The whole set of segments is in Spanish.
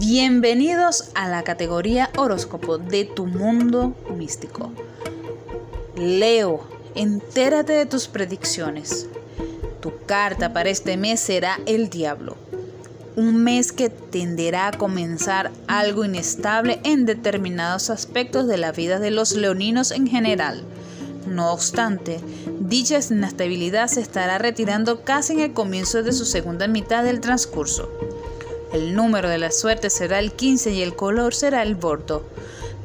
Bienvenidos a la categoría horóscopo de tu mundo místico. Leo, entérate de tus predicciones. Tu carta para este mes será el diablo. Un mes que tenderá a comenzar algo inestable en determinados aspectos de la vida de los leoninos en general. No obstante, dicha inestabilidad se estará retirando casi en el comienzo de su segunda mitad del transcurso. El número de la suerte será el 15 y el color será el bordo.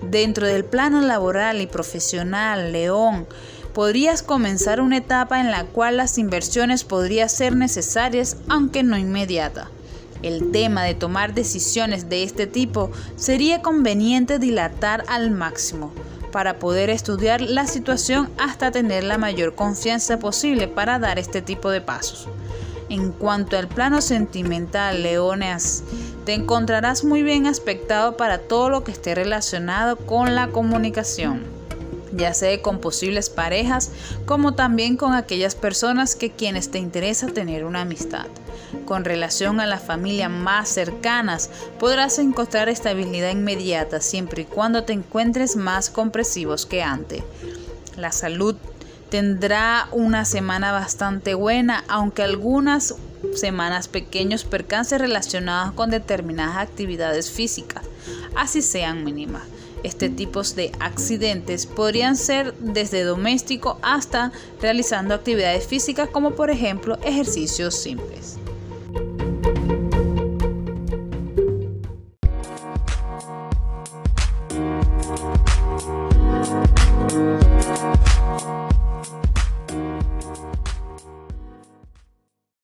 Dentro del plano laboral y profesional, León, podrías comenzar una etapa en la cual las inversiones podrían ser necesarias, aunque no inmediata. El tema de tomar decisiones de este tipo sería conveniente dilatar al máximo para poder estudiar la situación hasta tener la mayor confianza posible para dar este tipo de pasos. En cuanto al plano sentimental, Leones, te encontrarás muy bien aspectado para todo lo que esté relacionado con la comunicación, ya sea con posibles parejas como también con aquellas personas que quienes te interesa tener una amistad. Con relación a la familia más cercanas, podrás encontrar estabilidad inmediata siempre y cuando te encuentres más compresivos que antes. La salud tendrá una semana bastante buena, aunque algunas semanas pequeños percances relacionados con determinadas actividades físicas, así sean mínimas. Este tipo de accidentes podrían ser desde doméstico hasta realizando actividades físicas como por ejemplo ejercicios simples.